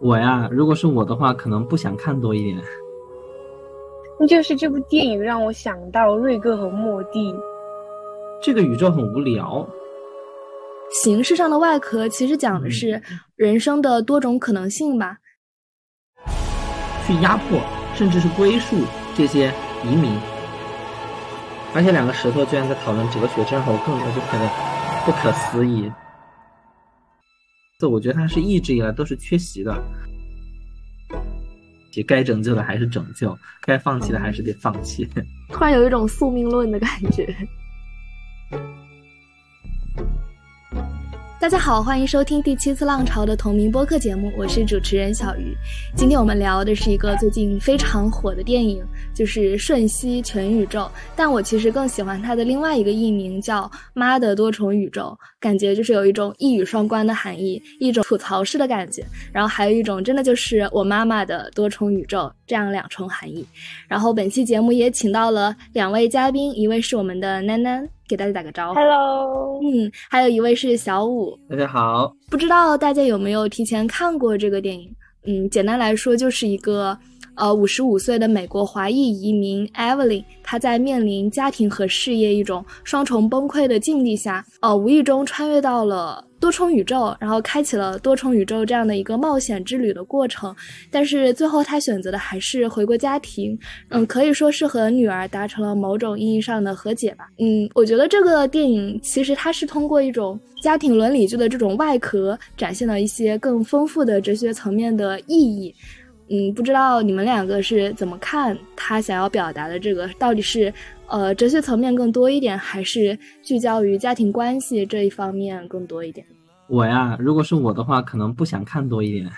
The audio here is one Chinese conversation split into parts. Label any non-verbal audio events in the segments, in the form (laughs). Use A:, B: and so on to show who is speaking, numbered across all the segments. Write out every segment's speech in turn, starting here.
A: 我呀，如果是我的话，可能不想看多一点。
B: 那就是这部电影让我想到瑞克和莫蒂。
A: 这个宇宙很无聊。
C: 形式上的外壳其实讲的是人生的多种可能性吧。
A: 去压迫，甚至是归宿这些移民。而且两个石头居然在讨论哲学，这让我更加就觉得不可思议。这我觉得他是一直以来都是缺席的，该拯救的还是拯救，该放弃的还是得放弃。(laughs)
C: 突然有一种宿命论的感觉。大家好，欢迎收听第七次浪潮的同名播客节目，我是主持人小鱼。今天我们聊的是一个最近非常火的电影，就是《瞬息全宇宙》。但我其实更喜欢它的另外一个译名叫《妈的多重宇宙》，感觉就是有一种一语双关的含义，一种吐槽式的感觉，然后还有一种真的就是我妈妈的多重宇宙这样两重含义。然后本期节目也请到了两位嘉宾，一位是我们的囡囡。给大家打个招呼
B: ，Hello，
C: 嗯，还有一位是小五，
A: 大家好。
C: 不知道大家有没有提前看过这个电影？嗯，简单来说就是一个。呃，五十五岁的美国华裔移民 Evelyn，她在面临家庭和事业一种双重崩溃的境地下，呃，无意中穿越到了多重宇宙，然后开启了多重宇宙这样的一个冒险之旅的过程。但是最后他选择的还是回归家庭，嗯，可以说是和女儿达成了某种意义上的和解吧。嗯，我觉得这个电影其实它是通过一种家庭伦理剧的这种外壳，展现了一些更丰富的哲学层面的意义。嗯，不知道你们两个是怎么看他想要表达的这个，到底是呃哲学层面更多一点，还是聚焦于家庭关系这一方面更多一点？(laughs)
A: 我呀，如果是我的话，可能不想看多一点。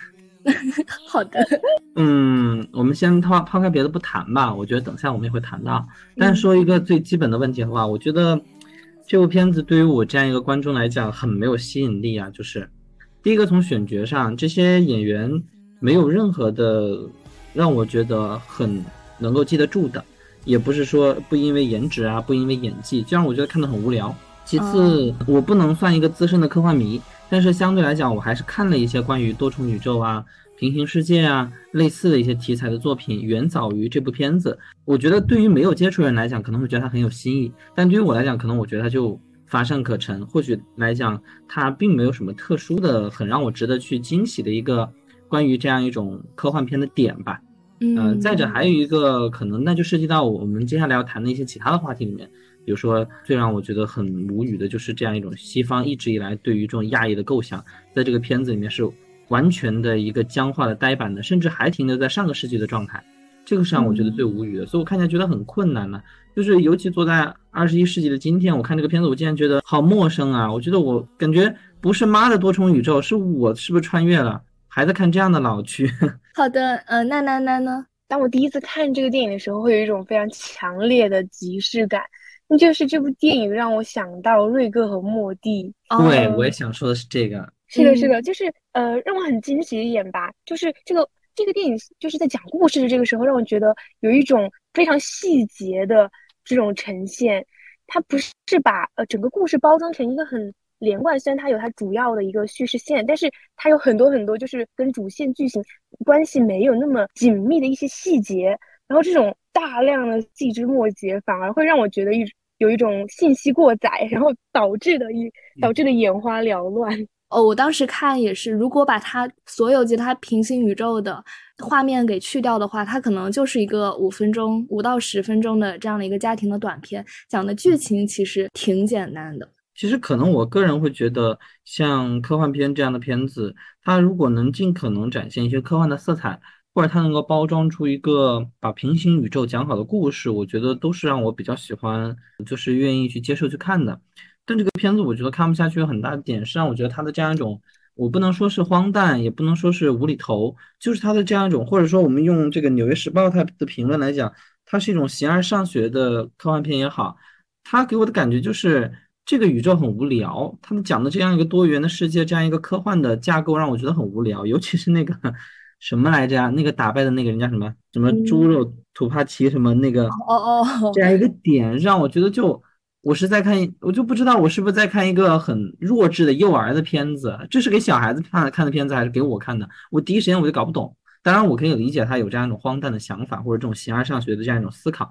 A: (laughs)
C: 好的。(laughs)
A: 嗯，我们先抛抛开别的不谈吧，我觉得等下我们也会谈到。但说一个最基本的问题的话，我觉得这部片子对于我这样一个观众来讲很没有吸引力啊。就是第一个从选角上，这些演员。没有任何的让我觉得很能够记得住的，也不是说不因为颜值啊，不因为演技，就让我觉得看得很无聊。其次，我不能算一个资深的科幻迷，但是相对来讲，我还是看了一些关于多重宇宙啊、平行世界啊类似的一些题材的作品，远早于这部片子。我觉得对于没有接触人来讲，可能会觉得它很有新意，但对于我来讲，可能我觉得它就乏善可陈。或许来讲，它并没有什么特殊的、很让我值得去惊喜的一个。关于这样一种科幻片的点吧，
C: 嗯，
A: 再者还有一个可能，那就涉及到我们接下来要谈的一些其他的话题里面，比如说最让我觉得很无语的就是这样一种西方一直以来对于这种亚裔的构想，在这个片子里面是完全的一个僵化的、呆板的，甚至还停留在上个世纪的状态，这个是让我觉得最无语的，所以我看起来觉得很困难呢。就是尤其坐在二十一世纪的今天，我看这个片子，我竟然觉得好陌生啊！我觉得我感觉不是妈的多重宇宙，是我是不是穿越了？还在看这样的老剧。(laughs)
C: 好的，呃，那那那呢？
B: 当我第一次看这个电影的时候，会有一种非常强烈的即视感，那就是这部电影让我想到瑞克和莫蒂。
A: 对，我也想说的是这个。
B: 是的，是的，就是呃，让我很惊喜的一点吧，就是这个这个电影就是在讲故事的这个时候，让我觉得有一种非常细节的这种呈现，它不是把呃整个故事包装成一个很。连贯虽然它有它主要的一个叙事线，但是它有很多很多就是跟主线剧情关系没有那么紧密的一些细节，然后这种大量的细枝末节反而会让我觉得一有一种信息过载，然后导致的一导致的眼花缭乱。
C: 哦，我当时看也是，如果把它所有其他平行宇宙的画面给去掉的话，它可能就是一个五分钟五到十分钟的这样的一个家庭的短片，讲的剧情其实挺简单的。
A: 其实可能我个人会觉得，像科幻片这样的片子，它如果能尽可能展现一些科幻的色彩，或者它能够包装出一个把平行宇宙讲好的故事，我觉得都是让我比较喜欢，就是愿意去接受去看的。但这个片子我觉得看不下去，有很大的点是让我觉得它的这样一种，我不能说是荒诞，也不能说是无厘头，就是它的这样一种，或者说我们用这个《纽约时报》它的评论来讲，它是一种形而上学的科幻片也好，它给我的感觉就是。这个宇宙很无聊，他们讲的这样一个多元的世界，这样一个科幻的架构，让我觉得很无聊。尤其是那个什么来着呀？那个打败的那个人叫什么？什么猪肉土帕奇什么那个？
C: 哦哦，
A: 这样一个点让我觉得就我是在看，我就不知道我是不是在看一个很弱智的幼儿的片子，这是给小孩子看看的片子，还是给我看的？我第一时间我就搞不懂。当然，我可以理解他有这样一种荒诞的想法，或者这种形而上学的这样一种思考。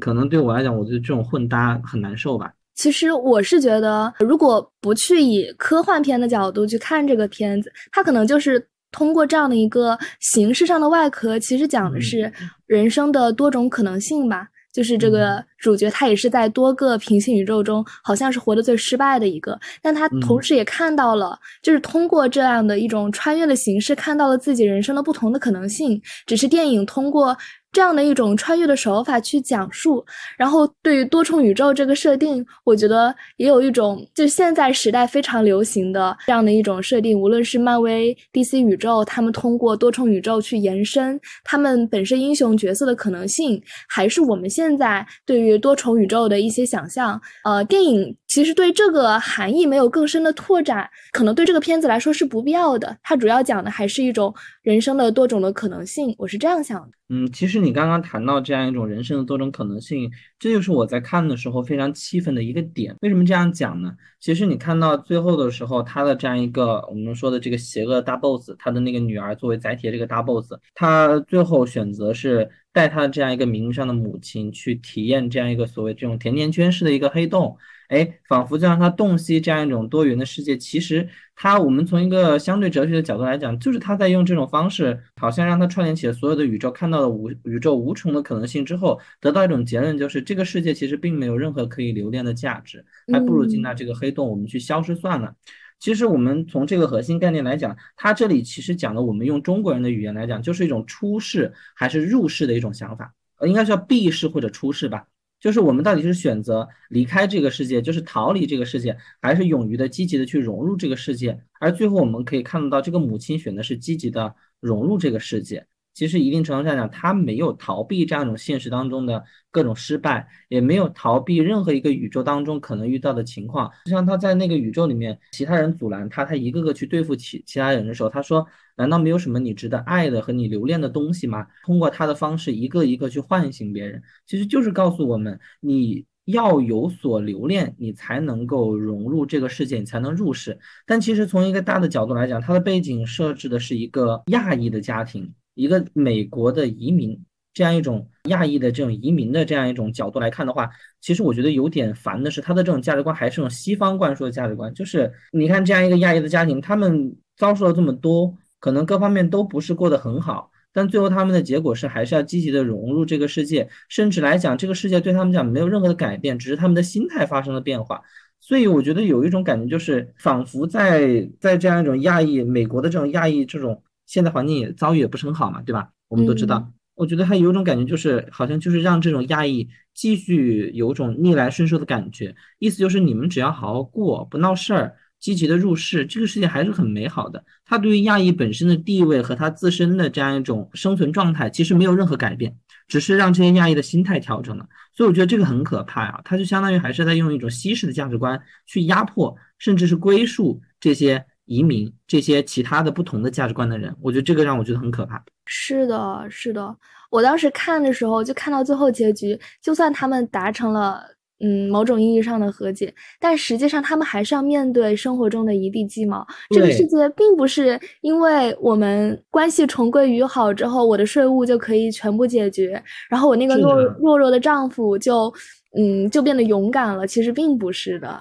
A: 可能对我来讲，我觉得这种混搭很难受吧。
C: 其实我是觉得，如果不去以科幻片的角度去看这个片子，它可能就是通过这样的一个形式上的外壳，其实讲的是人生的多种可能性吧。就是这个主角，他也是在多个平行宇宙中，好像是活得最失败的一个，但他同时也看到了，就是通过这样的一种穿越的形式，看到了自己人生的不同的可能性。只是电影通过。这样的一种穿越的手法去讲述，然后对于多重宇宙这个设定，我觉得也有一种就现在时代非常流行的这样的一种设定。无论是漫威、DC 宇宙，他们通过多重宇宙去延伸他们本身英雄角色的可能性，还是我们现在对于多重宇宙的一些想象，呃，电影其实对这个含义没有更深的拓展，可能对这个片子来说是不必要的。它主要讲的还是一种人生的多种的可能性，我是这样想的。
A: 嗯，其实你刚刚谈到这样一种人生的多种可能性，这就是我在看的时候非常气愤的一个点。为什么这样讲呢？其实你看到最后的时候，他的这样一个我们说的这个邪恶大 boss，他的那个女儿作为载体的这个大 boss，他最后选择是带他的这样一个名义上的母亲去体验这样一个所谓这种甜甜圈式的一个黑洞。哎，仿佛就让他洞悉这样一种多元的世界。其实，他我们从一个相对哲学的角度来讲，就是他在用这种方式，好像让他串联起了所有的宇宙，看到了无宇宙无穷的可能性之后，得到一种结论，就是这个世界其实并没有任何可以留恋的价值，还不如进到这个黑洞，我们去消失算了。其实，我们从这个核心概念来讲，他这里其实讲的，我们用中国人的语言来讲，就是一种出世还是入世的一种想法，呃，应该叫避世或者出世吧。就是我们到底是选择离开这个世界，就是逃离这个世界，还是勇于的、积极的去融入这个世界？而最后我们可以看得到，这个母亲选的是积极的融入这个世界。其实一定程度上讲，他没有逃避这样一种现实当中的各种失败，也没有逃避任何一个宇宙当中可能遇到的情况。就像他在那个宇宙里面，其他人阻拦他，他一个个去对付其其他人的时候，他说：“难道没有什么你值得爱的和你留恋的东西吗？”通过他的方式，一个一个去唤醒别人，其实就是告诉我们，你要有所留恋，你才能够融入这个世界，你才能入世。但其实从一个大的角度来讲，他的背景设置的是一个亚裔的家庭。一个美国的移民，这样一种亚裔的这种移民的这样一种角度来看的话，其实我觉得有点烦的是，他的这种价值观还是用西方灌输的价值观。就是你看这样一个亚裔的家庭，他们遭受了这么多，可能各方面都不是过得很好，但最后他们的结果是还是要积极的融入这个世界，甚至来讲，这个世界对他们讲没有任何的改变，只是他们的心态发生了变化。所以我觉得有一种感觉，就是仿佛在在这样一种亚裔美国的这种亚裔这种。现在环境也遭遇也不是很好嘛，对吧？我们都知道。我觉得他有种感觉，就是好像就是让这种亚裔继续有种逆来顺受的感觉。意思就是你们只要好好过，不闹事儿，积极的入世，这个世界还是很美好的。他对于亚裔本身的地位和他自身的这样一种生存状态，其实没有任何改变，只是让这些亚裔的心态调整了。所以我觉得这个很可怕啊！他就相当于还是在用一种西式的价值观去压迫，甚至是归宿这些。移民这些其他的不同的价值观的人，我觉得这个让我觉得很可怕。
C: 是的，是的，我当时看的时候就看到最后结局，就算他们达成了嗯某种意义上的和解，但实际上他们还是要面对生活中的一地鸡毛。这个世界并不是因为我们关系重归于好之后，我的税务就可以全部解决，然后我那个弱弱弱的丈夫就嗯就变得勇敢了。其实并不是的。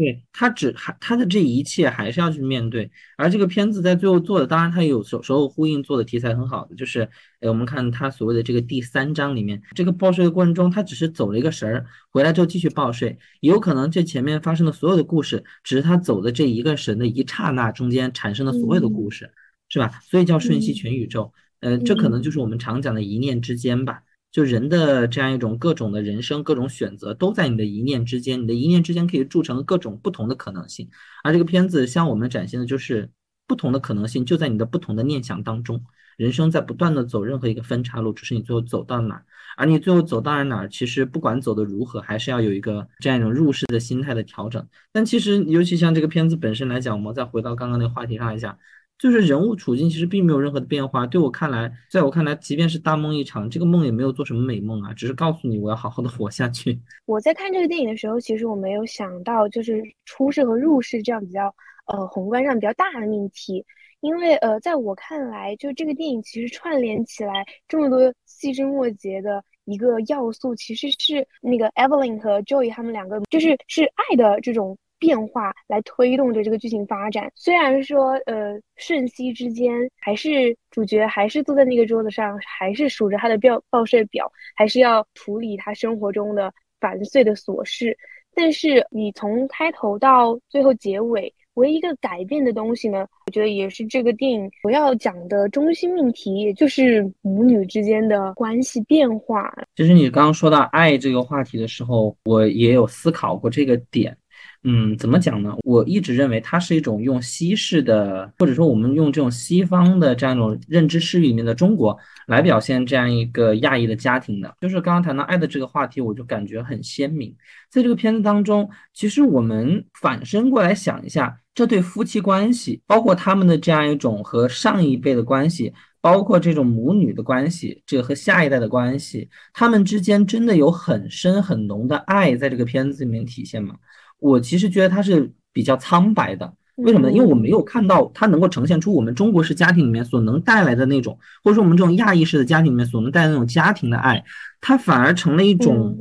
A: 对他只还他的这一切还是要去面对，而这个片子在最后做的，当然他有时时候呼应做的题材很好的，就是，哎，我们看他所谓的这个第三章里面，这个报税的过程中，他只是走了一个神儿，回来之后继续报税，有可能这前面发生的所有的故事，只是他走的这一个神的一刹那中间产生的所有的故事，是吧？所以叫瞬息全宇宙，呃，这可能就是我们常讲的一念之间吧。就人的这样一种各种的人生，各种选择都在你的一念之间，你的一念之间可以铸成各种不同的可能性。而这个片子向我们展现的就是不同的可能性就在你的不同的念想当中。人生在不断的走任何一个分岔路，只是你最后走到哪儿，而你最后走到了哪儿，其实不管走的如何，还是要有一个这样一种入世的心态的调整。但其实，尤其像这个片子本身来讲，我们再回到刚刚那个话题上来讲，就是人物处境其实并没有任何的变化。对我看来，在我看来，即便是大梦一场，这个梦也没有做什么美梦啊，只是告诉你我要好好的活下去。(laughs)
B: 我在看这个电影的时候，其实我没有想到就是出世和入世这样比较呃宏观上比较大的命题，因为呃，在我看来，就这个电影其实串联起来这么多细枝末节的。一个要素其实是那个 Evelyn 和 Joey 他们两个，就是是爱的这种变化来推动着这个剧情发展。虽然说，呃，瞬息之间，还是主角还是坐在那个桌子上，还是数着他的报报税表，还是要处理他生活中的繁碎的琐事。但是你从开头到最后结尾。唯一一个改变的东西呢，我觉得也是这个电影主要讲的中心命题，也就是母女之间的关系变化。
A: 其实你刚刚说到爱这个话题的时候，我也有思考过这个点。嗯，怎么讲呢？我一直认为它是一种用西式的，或者说我们用这种西方的这样一种认知视域里面的中国来表现这样一个亚裔的家庭的。就是刚刚谈到爱的这个话题，我就感觉很鲜明。在这个片子当中，其实我们反身过来想一下，这对夫妻关系，包括他们的这样一种和上一辈的关系，包括这种母女的关系，这个和下一代的关系，他们之间真的有很深很浓的爱在这个片子里面体现吗？我其实觉得它是比较苍白的，为什么呢？因为我没有看到它能够呈现出我们中国式家庭里面所能带来的那种，或者说我们这种亚裔式的家庭里面所能带来的那种家庭的爱，它反而成了一种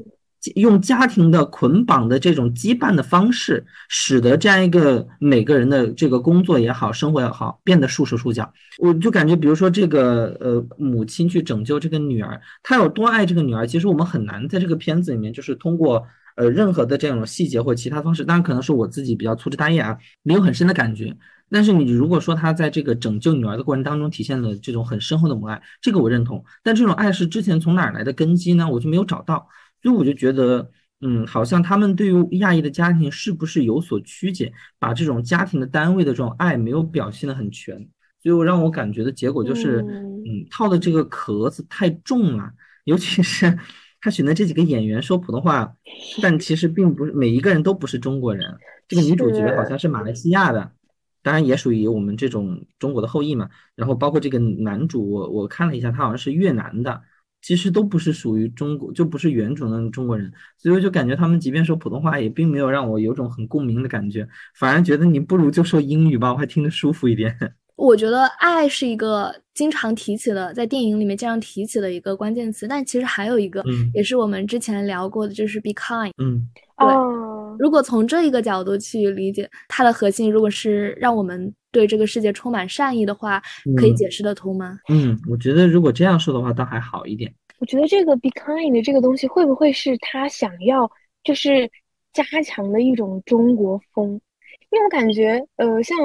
A: 用家庭的捆绑的这种羁绊的方式，使得这样一个每个人的这个工作也好，生活也好，变得束手束脚。我就感觉，比如说这个呃，母亲去拯救这个女儿，她有多爱这个女儿，其实我们很难在这个片子里面就是通过。呃，任何的这种细节或其他方式，当然可能是我自己比较粗枝大叶啊，没有很深的感觉。但是你如果说他在这个拯救女儿的过程当中体现了这种很深厚的母爱，这个我认同。但这种爱是之前从哪儿来的根基呢？我就没有找到。所以我就觉得，嗯，好像他们对于亚裔的家庭是不是有所曲解，把这种家庭的单位的这种爱没有表现的很全。所以我让我感觉的结果就是，嗯，套的这个壳子太重了，尤其是。他选的这几个演员说普通话，但其实并不是每一个人都不是中国人。这个女主角好像是马来西亚的，当然也属于我们这种中国的后裔嘛。然后包括这个男主，我我看了一下，他好像是越南的，其实都不是属于中国，就不是原种的中国人。所以我就感觉他们即便说普通话，也并没有让我有种很共鸣的感觉，反而觉得你不如就说英语吧，我还听得舒服一点。
C: 我觉得爱是一个经常提起的，在电影里面经常提起的一个关键词，但其实还有一个，也是我们之前聊过的，就是 be kind。
A: 嗯，
C: 对。如果从这一个角度去理解它的核心，如果是让我们对这个世界充满善意的话，可以解释得通吗？
A: 嗯，我觉得如果这样说的话，倒还好一点。
B: 我觉得这个 be kind 的这个东西，会不会是他想要就是加强的一种中国风？因为我感觉，呃，像。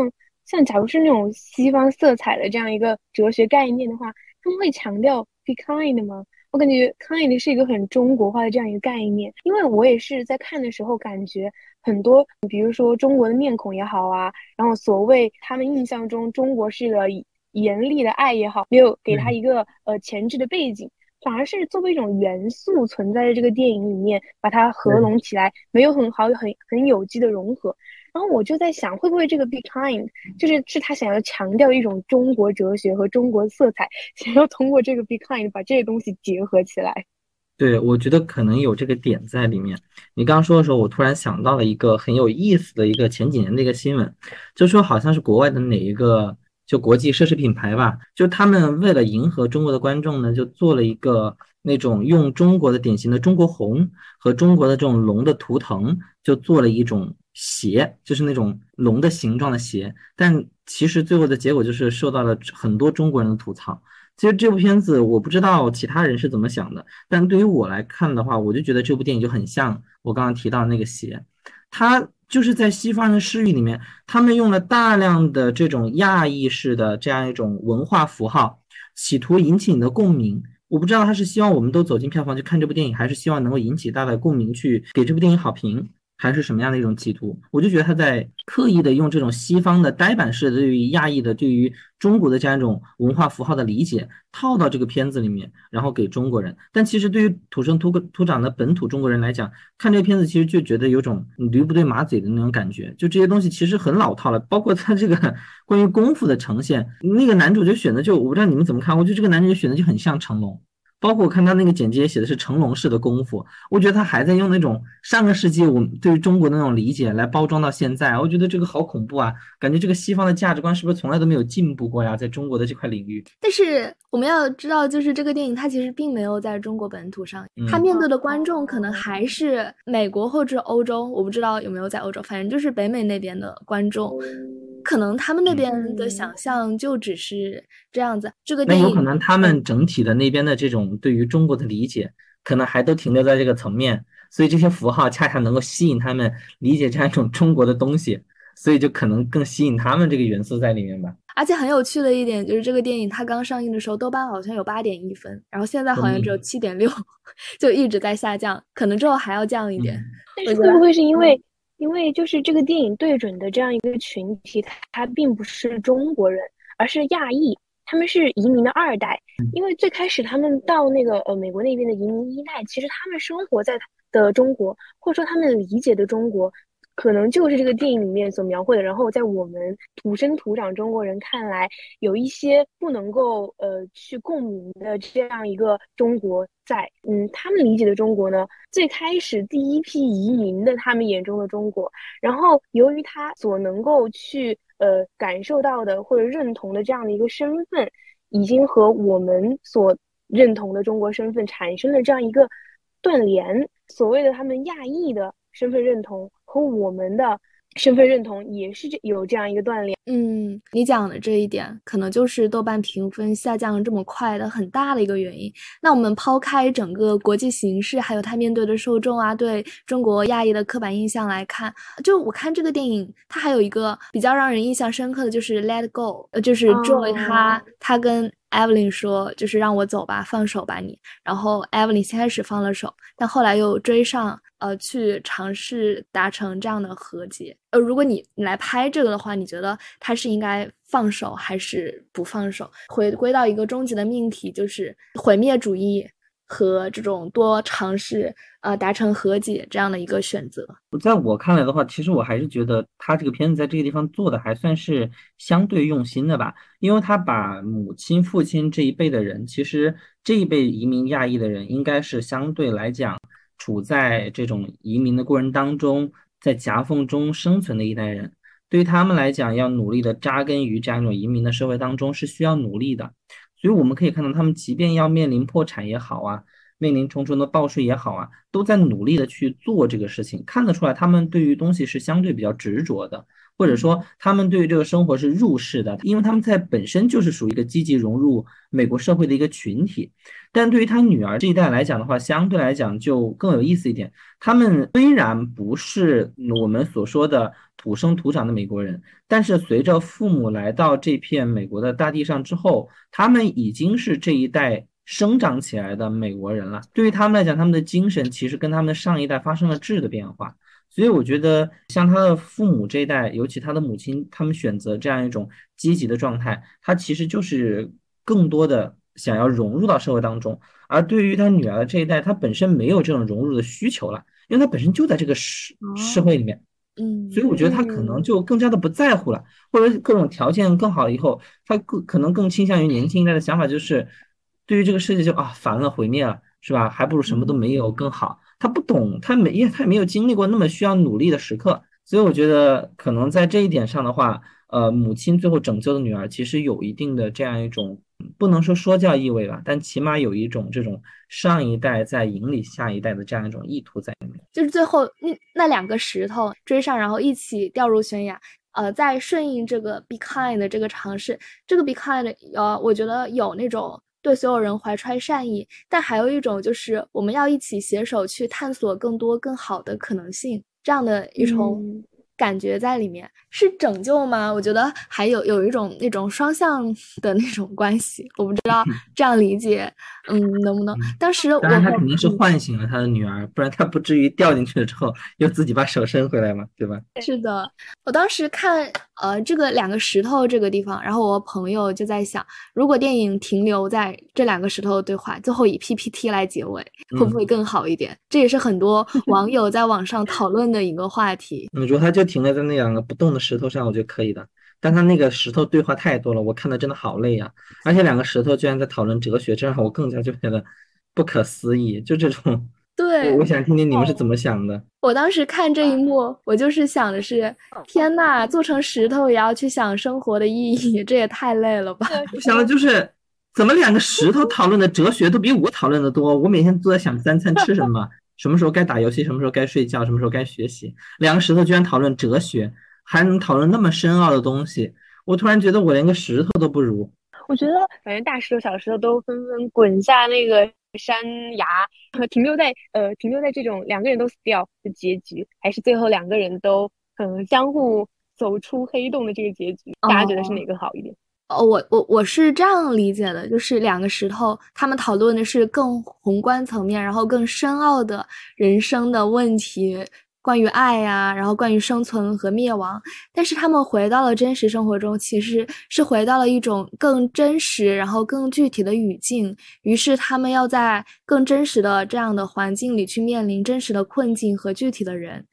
B: 像假如是那种西方色彩的这样一个哲学概念的话，他们会强调 be kind 吗？我感觉 kind 是一个很中国化的这样一个概念，因为我也是在看的时候感觉很多，比如说中国的面孔也好啊，然后所谓他们印象中中国式的严厉的爱也好，没有给他一个呃前置的背景，反而是作为一种元素存在的这个电影里面，把它合拢起来，没有很好很很有机的融合。然后我就在想，会不会这个 be kind 就是是他想要强调一种中国哲学和中国色彩，想要通过这个 be kind 把这些东西结合起来。
A: 对，我觉得可能有这个点在里面。你刚刚说的时候，我突然想到了一个很有意思的一个前几年的一个新闻，就说好像是国外的哪一个就国际奢侈品牌吧，就他们为了迎合中国的观众呢，就做了一个那种用中国的典型的中国红和中国的这种龙的图腾，就做了一种。鞋就是那种龙的形状的鞋，但其实最后的结果就是受到了很多中国人的吐槽。其实这部片子我不知道其他人是怎么想的，但对于我来看的话，我就觉得这部电影就很像我刚刚提到的那个鞋，它就是在西方人的视域里面，他们用了大量的这种亚裔式的这样一种文化符号，企图引起你的共鸣。我不知道他是希望我们都走进票房去看这部电影，还是希望能够引起大家的共鸣，去给这部电影好评。还是什么样的一种企图？我就觉得他在刻意的用这种西方的呆板式的对于亚裔的、对于中国的这样一种文化符号的理解套到这个片子里面，然后给中国人。但其实对于土生土土长的本土中国人来讲，看这个片子其实就觉得有种驴不对马嘴的那种感觉。就这些东西其实很老套了，包括他这个关于功夫的呈现，那个男主角选的就我不知道你们怎么看，我觉得这个男主角选的就很像成龙。包括我看他那个简介写的是成龙式的功夫，我觉得他还在用那种上个世纪我们对于中国的那种理解来包装到现在，我觉得这个好恐怖啊！感觉这个西方的价值观是不是从来都没有进步过呀？在中国的这块领域。
C: 但是我们要知道，就是这个电影它其实并没有在中国本土上，它面对的观众可能还是美国或者欧洲，我不知道有没有在欧洲，反正就是北美那边的观众。可能他们那边的想象就只是这样子，这个
A: 那有可能他们整体的那边的这种对于中国的理解，可能还都停留在这个层面，所以这些符号恰恰能够吸引他们理解这样一种中国的东西，所以就可能更吸引他们这个元素在里面吧。
C: 而且很有趣的一点就是，这个电影它刚上映的时候，豆瓣好像有八点一分，然后现在好像只有七点六，(laughs) 就一直在下降，可能之后还要降一点。
B: 但是会不会是因为？因为就是这个电影对准的这样一个群体，他并不是中国人，而是亚裔，他们是移民的二代。因为最开始他们到那个呃美国那边的移民一代，其实他们生活在的中国，或者说他们理解的中国。可能就是这个电影里面所描绘的，然后在我们土生土长中国人看来，有一些不能够呃去共鸣的这样一个中国在，嗯，他们理解的中国呢，最开始第一批移民的他们眼中的中国，然后由于他所能够去呃感受到的或者认同的这样的一个身份，已经和我们所认同的中国身份产生了这样一个断联，所谓的他们亚裔的身份认同。和我们的身份认同也是这有这样一个锻炼。
C: 嗯，你讲的这一点，可能就是豆瓣评分下降这么快的很大的一个原因。那我们抛开整个国际形势，还有他面对的受众啊，对中国亚裔的刻板印象来看，就我看这个电影，它还有一个比较让人印象深刻的就是 Let Go，呃，就是 Joy 他他跟 Evelyn 说，就是让我走吧，放手吧你。然后 Evelyn 先开始放了手，但后来又追上。呃，去尝试达成这样的和解。呃，如果你你来拍这个的话，你觉得他是应该放手还是不放手？回归到一个终极的命题，就是毁灭主义和这种多尝试呃达成和解这样的一个选择。
A: 在我看来的话，其实我还是觉得他这个片子在这个地方做的还算是相对用心的吧，因为他把母亲、父亲这一辈的人，其实这一辈移民亚裔的人，应该是相对来讲。处在这种移民的过程当中，在夹缝中生存的一代人，对于他们来讲，要努力的扎根于这样一种移民的社会当中是需要努力的。所以我们可以看到，他们即便要面临破产也好啊，面临重重的报税也好啊，都在努力的去做这个事情。看得出来，他们对于东西是相对比较执着的。或者说，他们对于这个生活是入世的，因为他们在本身就是属于一个积极融入美国社会的一个群体。但对于他女儿这一代来讲的话，相对来讲就更有意思一点。他们虽然不是我们所说的土生土长的美国人，但是随着父母来到这片美国的大地上之后，他们已经是这一代生长起来的美国人了。对于他们来讲，他们的精神其实跟他们的上一代发生了质的变化。所以我觉得，像他的父母这一代，尤其他的母亲，他们选择这样一种积极的状态，他其实就是更多的想要融入到社会当中。而对于他女儿的这一代，他本身没有这种融入的需求了，因为他本身就在这个社社会里面。
C: 嗯，
A: 所以我觉得他可能就更加的不在乎了，或者各种条件更好以后，他更可能更倾向于年轻一代的想法，就是对于这个世界就啊烦了，毁灭了，是吧？还不如什么都没有更好。他不懂，他没，他没有经历过那么需要努力的时刻，所以我觉得可能在这一点上的话，呃，母亲最后拯救的女儿，其实有一定的这样一种不能说说教意味吧，但起码有一种这种上一代在引领下一代的这样一种意图在里面。
C: 就是最后那那两个石头追上，然后一起掉入悬崖，呃，在顺应这个 be kind 的这个尝试，这个 be kind，呃，我觉得有那种。对所有人怀揣善意，但还有一种就是我们要一起携手去探索更多更好的可能性，这样的一种。感觉在里面，是拯救吗？我觉得还有有一种那种双向的那种关系，我不知道这样理解，嗯，能不能？当时我
A: 他肯定是唤醒了他的女儿，不然他不至于掉进去了之后又自己把手伸回来嘛，对吧？
C: 是的，我当时看呃这个两个石头这个地方，然后我朋友就在想，如果电影停留在这两个石头的对话，最后以 PPT 来结尾，会不会更好一点？这也是很多网友在网上讨论的一个话题。
A: 你说他就停留在那两个不动的石头上，我觉得可以的。但他那个石头对话太多了，我看的真的好累呀！而且两个石头居然在讨论哲学，这让我更加就觉得不可思议。就这种，(laughs)
C: 对，
A: 我想听听你们是怎么想的。
C: 我当时看这一幕，我就是想的是：天呐，做成石头也要去想生活的意义，这也太累了吧！
A: 我想的就是，怎么两个石头讨论的哲学都比我讨论的多？我每天都在想三餐吃什么。什么时候该打游戏，什么时候该睡觉，什么时候该学习？两个石头居然讨论哲学，还能讨论那么深奥的东西，我突然觉得我连个石头都不如。
B: 我觉得，反正大石头、小石头都纷纷滚下那个山崖，停留在呃，停留在这种两个人都死掉的结局，还是最后两个人都嗯相互走出黑洞的这个结局？大家觉得是哪个好一点？
C: 哦，哦我我我是这样理解的，就是两个石头，他们讨论的是更宏观层面，然后更深奥的人生的问题，关于爱呀，然后关于生存和灭亡。但是他们回到了真实生活中，其实是回到了一种更真实，然后更具体的语境。于是他们要在更真实的这样的环境里去面临真实的困境和具体的人。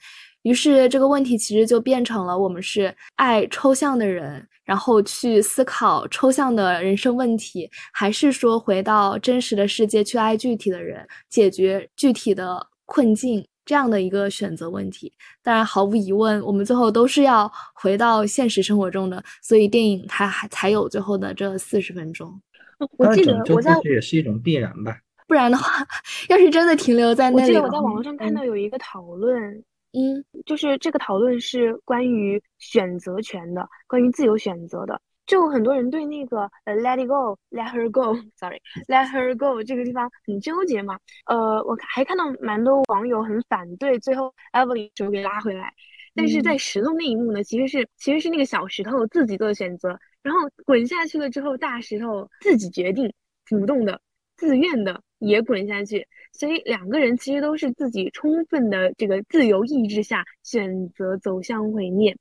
C: 于是这个问题其实就变成了我们是爱抽象的人。然后去思考抽象的人生问题，还是说回到真实的世界去爱具体的人，解决具体的困境这样的一个选择问题？当然，毫无疑问，我们最后都是要回到现实生活中的。所以电影它还才有最后的这四十分钟。(laughs)
B: 我记得我在
A: 也是一种必然吧，
C: 不然的话，(laughs) 要是真的停留在那里，
B: 我记得我在网络上看到有一个讨论。嗯，就是这个讨论是关于选择权的，关于自由选择的。就很多人对那个呃，let it go，let her go，sorry，let (laughs) her go 这个地方很纠结嘛。呃，我还看到蛮多网友很反对，最后 Evelyn 手给拉回来。但是在石头那一幕呢，其实是其实是那个小石头自己做的选择，然后滚下去了之后，大石头自己决定，主动的、自愿的也滚下去。所以两个人其实都是自己充分的这个自由意志下选择走向毁灭，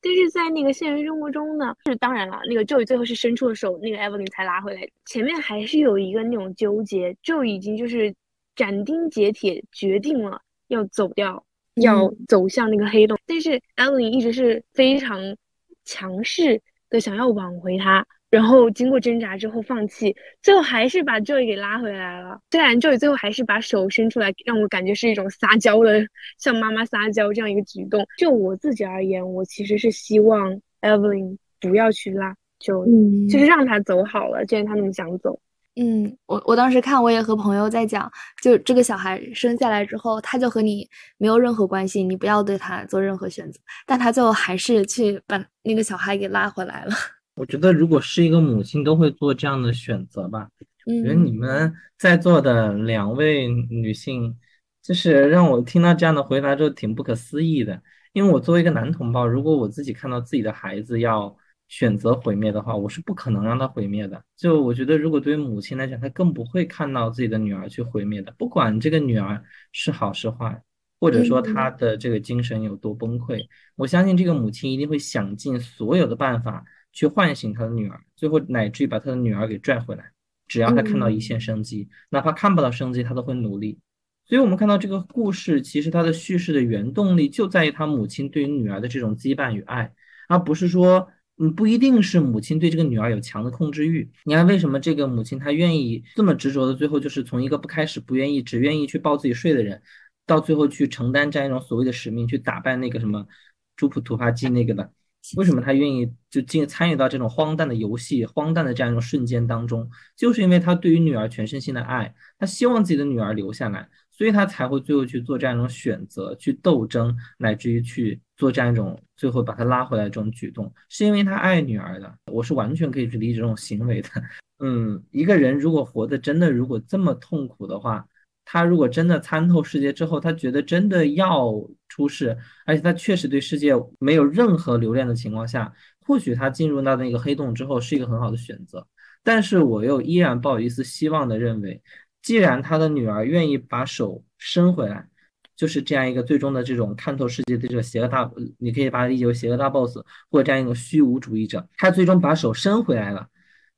B: 但是在那个现实生活中呢，是当然了，那个 Joey 最后是伸出了手，那个 Evelyn 才拉回来。前面还是有一个那种纠结，Joey 已经就是斩钉截铁决定了要走掉，要走向那个黑洞，但是 Evelyn 一直是非常强势的想要挽回他。然后经过挣扎之后放弃，最后还是把 Joy 给拉回来了。虽然 Joy 最后还是把手伸出来，让我感觉是一种撒娇的，像妈妈撒娇这样一个举动。就我自己而言，我其实是希望 Evelyn 不要去拉，就就是让他走好了。既然他那么想走，
C: 嗯，我我当时看，我也和朋友在讲，就这个小孩生下来之后，他就和你没有任何关系，你不要对他做任何选择。但他最后还是去把那个小孩给拉回来了。
A: 我觉得，如果是一个母亲，都会做这样的选择吧。我觉得你们在座的两位女性，就是让我听到这样的回答之后，挺不可思议的。因为我作为一个男同胞，如果我自己看到自己的孩子要选择毁灭的话，我是不可能让他毁灭的。就我觉得，如果对于母亲来讲，她更不会看到自己的女儿去毁灭的，不管这个女儿是好是坏，或者说她的这个精神有多崩溃，我相信这个母亲一定会想尽所有的办法。去唤醒他的女儿，最后乃至于把他的女儿给拽回来。只要他看到一线生机，哪怕看不到生机，他都会努力。所以，我们看到这个故事，其实它的叙事的原动力就在于他母亲对于女儿的这种羁绊与爱，而不是说，嗯，不一定是母亲对这个女儿有强的控制欲。你看，为什么这个母亲她愿意这么执着的，最后就是从一个不开始不愿意，只愿意去抱自己睡的人，到最后去承担这样一种所谓的使命，去打败那个什么朱普图帕基那个的。为什么他愿意就进参与到这种荒诞的游戏、荒诞的这样一种瞬间当中？就是因为他对于女儿全身心的爱，他希望自己的女儿留下来，所以他才会最后去做这样一种选择，去斗争，乃至于去做这样一种最后把他拉回来这种举动，是因为他爱女儿的。我是完全可以去理解这种行为的。嗯，一个人如果活得真的如果这么痛苦的话，他如果真的参透世界之后，他觉得真的要出世，而且他确实对世界没有任何留恋的情况下，或许他进入到那个黑洞之后是一个很好的选择。但是我又依然抱有一丝希望的认为，既然他的女儿愿意把手伸回来，就是这样一个最终的这种看透世界的这个邪恶大，你可以把它理解为邪恶大 boss 或者这样一个虚无主义者，他最终把手伸回来了。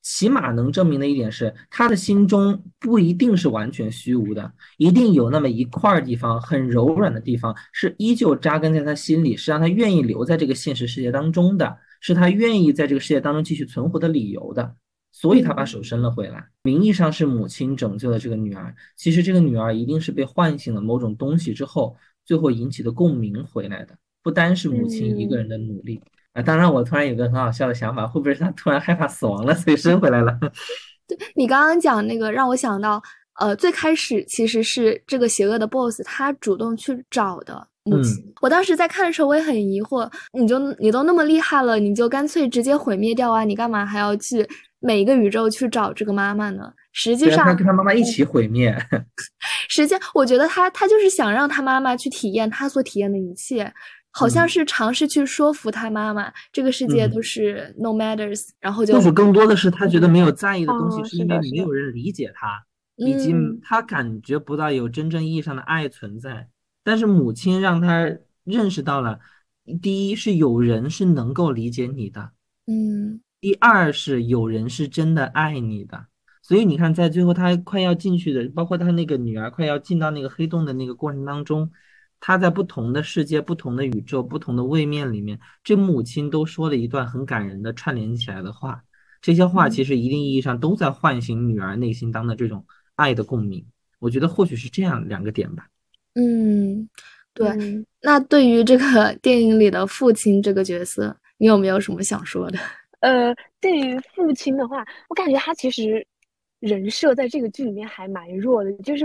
A: 起码能证明的一点是，他的心中不一定是完全虚无的，一定有那么一块地方很柔软的地方，是依旧扎根在他心里，是让他愿意留在这个现实世界当中的，是他愿意在这个世界当中继续存活的理由的。所以他把手伸了回来，名义上是母亲拯救了这个女儿，其实这个女儿一定是被唤醒了某种东西之后，最后引起的共鸣回来的，不单是母亲一个人的努力。啊，当然，我突然有个很好笑的想法，会不会是他突然害怕死亡了，所以生回来了？(laughs)
C: 对你刚刚讲那个，让我想到，呃，最开始其实是这个邪恶的 boss 他主动去找的母亲。我当时在看的时候，我也很疑惑，你就你都那么厉害了，你就干脆直接毁灭掉啊，你干嘛还要去每一个宇宙去找这个妈妈呢？实际上，
A: 他跟他妈妈一起毁灭。(laughs)
C: 实际，我觉得他他就是想让他妈妈去体验他所体验的一切。好像是尝试去说服他妈妈，这个世界都是 no matters，然后就
A: 或许更多的是他觉得没有在意的东西，是因为没有人理解他，以及他感觉不到有真正意义上的爱存在。但是母亲让他认识到了，第一是有人是能够理解你的，
C: 嗯，
A: 第二是有人是真的爱你的。所以你看，在最后他快要进去的，包括他那个女儿快要进到那个黑洞的那个过程当中。他在不同的世界、不同的宇宙、不同的位面里面，这母亲都说了一段很感人的串联起来的话。这些话其实一定意义上都在唤醒女儿内心当的这种爱的共鸣。我觉得或许是这样两个点吧。
C: 嗯，对。那对于这个电影里的父亲这个角色，你有没有什么想说的？(laughs)
B: 呃，对于父亲的话，我感觉他其实人设在这个剧里面还蛮弱的，就是。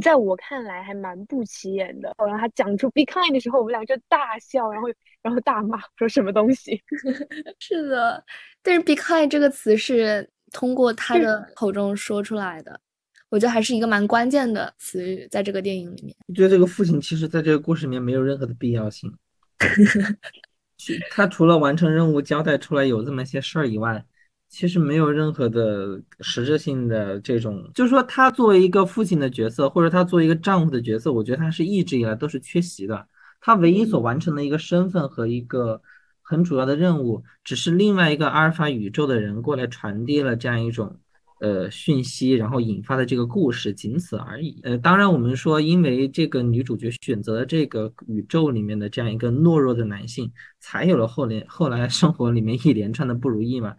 B: 在我看来还蛮不起眼的。然后他讲出 “be kind” 的时候，我们俩就大笑，然后然后大骂，说什么东西？(laughs)
C: 是的，但是 “be kind” 这个词是通过他的口中说出来的，我觉得还是一个蛮关键的词语，在这个电影里面。
A: 我觉得这个父亲其实在这个故事里面没有任何的必要性，(laughs) 他除了完成任务、交代出来有这么些事儿以外。其实没有任何的实质性的这种，就是说他作为一个父亲的角色，或者他作为一个丈夫的角色，我觉得他是一直以来都是缺席的。他唯一所完成的一个身份和一个很主要的任务，只是另外一个阿尔法宇宙的人过来传递了这样一种呃讯息，然后引发的这个故事，仅此而已。呃，当然我们说，因为这个女主角选择了这个宇宙里面的这样一个懦弱的男性，才有了后连后来生活里面一连串的不如意嘛。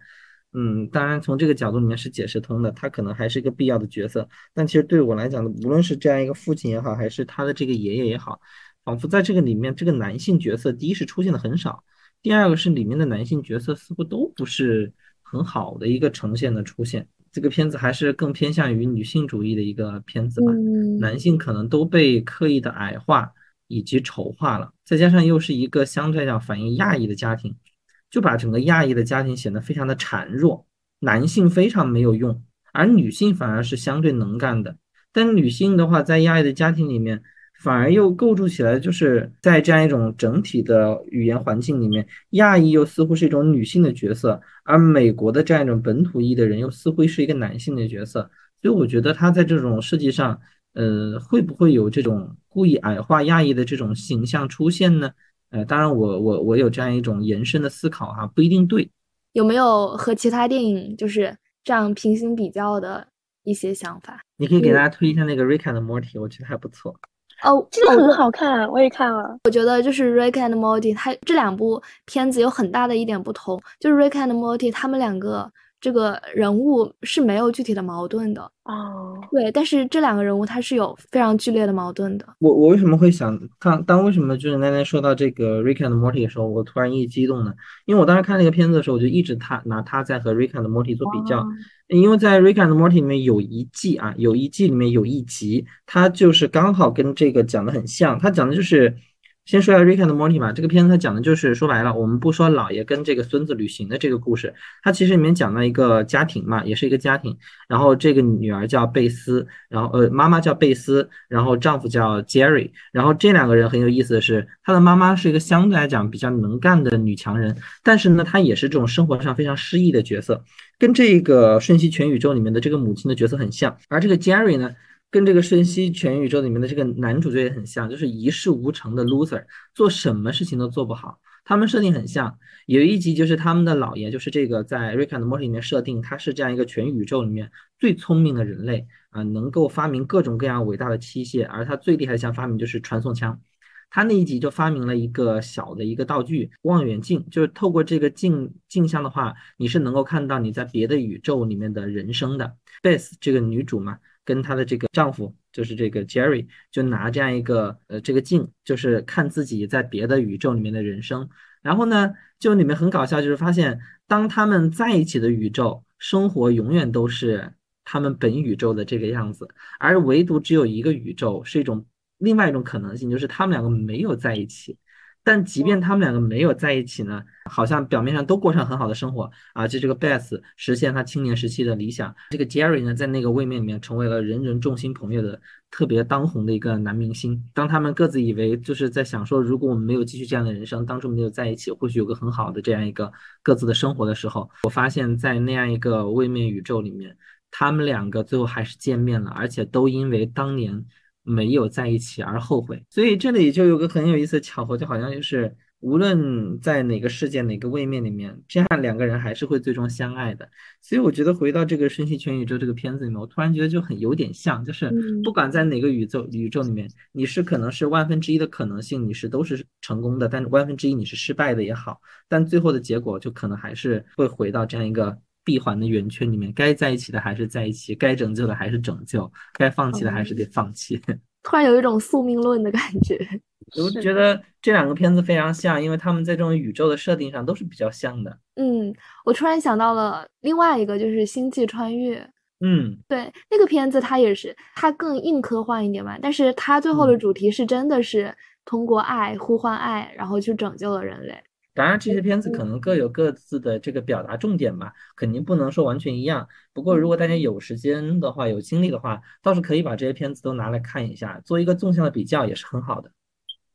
A: 嗯，当然从这个角度里面是解释通的，他可能还是一个必要的角色。但其实对我来讲，无论是这样一个父亲也好，还是他的这个爷爷也好，仿佛在这个里面，这个男性角色，第一是出现的很少，第二个是里面的男性角色似乎都不是很好的一个呈现的出现。这个片子还是更偏向于女性主义的一个片子吧，男性可能都被刻意的矮化以及丑化了，再加上又是一个相对来讲反映亚裔的家庭。就把整个亚裔的家庭显得非常的孱弱，男性非常没有用，而女性反而是相对能干的。但女性的话，在亚裔的家庭里面，反而又构筑起来，就是在这样一种整体的语言环境里面，亚裔又似乎是一种女性的角色，而美国的这样一种本土裔的人又似乎是一个男性的角色。所以我觉得他在这种设计上，呃，会不会有这种故意矮化亚裔的这种形象出现呢？呃，当然，我我我有这样一种延伸的思考哈，不一定对。
C: 有没有和其他电影就是这样平行比较的一些想法？
A: 你可以给大家推一下那个《Rick and Morty》，我觉得还不错。
C: 哦，
B: 真的很好看，我也看了。
C: 我觉得就是《Rick and Morty》，它这两部片子有很大的一点不同，就是《Rick and Morty》他们两个。这个人物是没有具体的矛盾的
B: 哦，
C: 对，但是这两个人物他是有非常剧烈的矛盾的。
A: 我我为什么会想看？当为什么就是刚才说到这个 Rick and Morty 的时候，我突然一激动呢？因为我当时看那个片子的时候，我就一直他拿他在和 Rick and Morty 做比较，因为在 Rick and Morty 里面有一季啊，有一季里面有一集，它就是刚好跟这个讲的很像，它讲的就是先说一下《Rick and Morty》吧，这个片子它讲的就是说白了，我们不说姥爷跟这个孙子旅行的这个故事，它其实里面讲到一个家庭嘛，也是一个家庭。然后这个女儿叫贝斯，然后呃妈妈叫贝斯，然后丈夫叫 Jerry。然后这两个人很有意思的是，他的妈妈是一个相对来讲比较能干的女强人，但是呢，她也是这种生活上非常失意的角色，跟这个《瞬息全宇宙》里面的这个母亲的角色很像。而这个 Jerry 呢？跟这个《瞬息全宇宙》里面的这个男主角也很像，就是一事无成的 loser，做什么事情都做不好。他们设定很像，有一集就是他们的姥爷，就是这个在《Rick and Morty》里面设定，他是这样一个全宇宙里面最聪明的人类啊，能够发明各种各样伟大的器械，而他最厉害的一项发明就是传送枪。他那一集就发明了一个小的一个道具——望远镜，就是透过这个镜镜像的话，你是能够看到你在别的宇宙里面的人生的。Beth 这个女主嘛。跟她的这个丈夫，就是这个 Jerry，就拿这样一个呃这个镜，就是看自己在别的宇宙里面的人生。然后呢，就里面很搞笑，就是发现当他们在一起的宇宙生活永远都是他们本宇宙的这个样子，而唯独只有一个宇宙是一种另外一种可能性，就是他们两个没有在一起。但即便他们两个没有在一起呢，好像表面上都过上很好的生活啊。就这个 Beth 实现他青年时期的理想，这个 Jerry 呢，在那个位面里面成为了人人众星捧月的特别当红的一个男明星。当他们各自以为就是在想说，如果我们没有继续这样的人生，当初没有在一起，或许有个很好的这样一个各自的生活的时候，我发现，在那样一个位面宇宙里面，他们两个最后还是见面了，而且都因为当年。没有在一起而后悔，所以这里就有个很有意思的巧合，就好像就是无论在哪个世界哪个位面里面，这样两个人还是会最终相爱的。所以我觉得回到这个《瞬息全宇宙》这个片子里面，我突然觉得就很有点像，就是不管在哪个宇宙宇宙里面，你是可能是万分之一的可能性，你是都是成功的，但是万分之一你是失败的也好，但最后的结果就可能还是会回到这样一个。闭环的圆圈里面，该在一起的还是在一起，该拯救的还是拯救，该放弃的还是得放弃。(laughs)
C: 突然有一种宿命论的感觉。
A: 我觉得这两个片子非常像，因为他们在这种宇宙的设定上都是比较像的。
C: 嗯，我突然想到了另外一个，就是《星际穿越》。
A: 嗯，
C: 对，那个片子它也是，它更硬科幻一点嘛，但是它最后的主题是真的是通过爱呼唤爱，然后去拯救了人类。
A: 当然，这些片子可能各有各自的这个表达重点吧，肯定不能说完全一样。不过，如果大家有时间的话，有精力的话，倒是可以把这些片子都拿来看一下，做一个纵向的比较，也是很好的。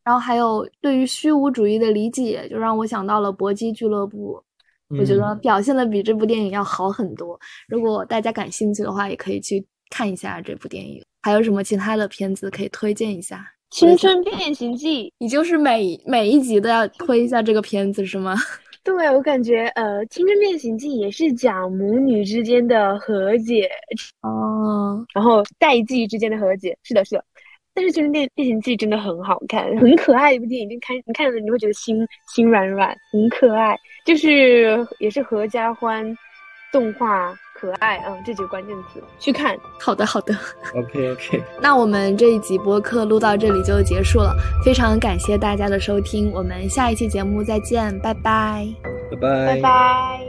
C: 然后还有对于虚无主义的理解，就让我想到了《搏击俱乐部》，我觉得表现的比这部电影要好很多。如果大家感兴趣的话，也可以去看一下这部电影。还有什么其他的片子可以推荐一下？
B: 青春变形记，
C: 你就是每每一集都要推一下这个片子是吗？(laughs)
B: 对，我感觉呃，青春变形记也是讲母女之间的和解
C: 哦，
B: 然后代际之间的和解，是的，是的。但是青春变变形记真的很好看，很可爱一部电影，就看你看了你会觉得心心软软，很可爱，就是也是合家欢动画可爱嗯这几个关键词去看。
C: 好的好的。
A: Ok ok (laughs)
C: 那我们这一集播客录到这里就结束了非常感谢大家的收听我们下一期节目再见拜拜。
A: 拜拜。
B: 拜拜。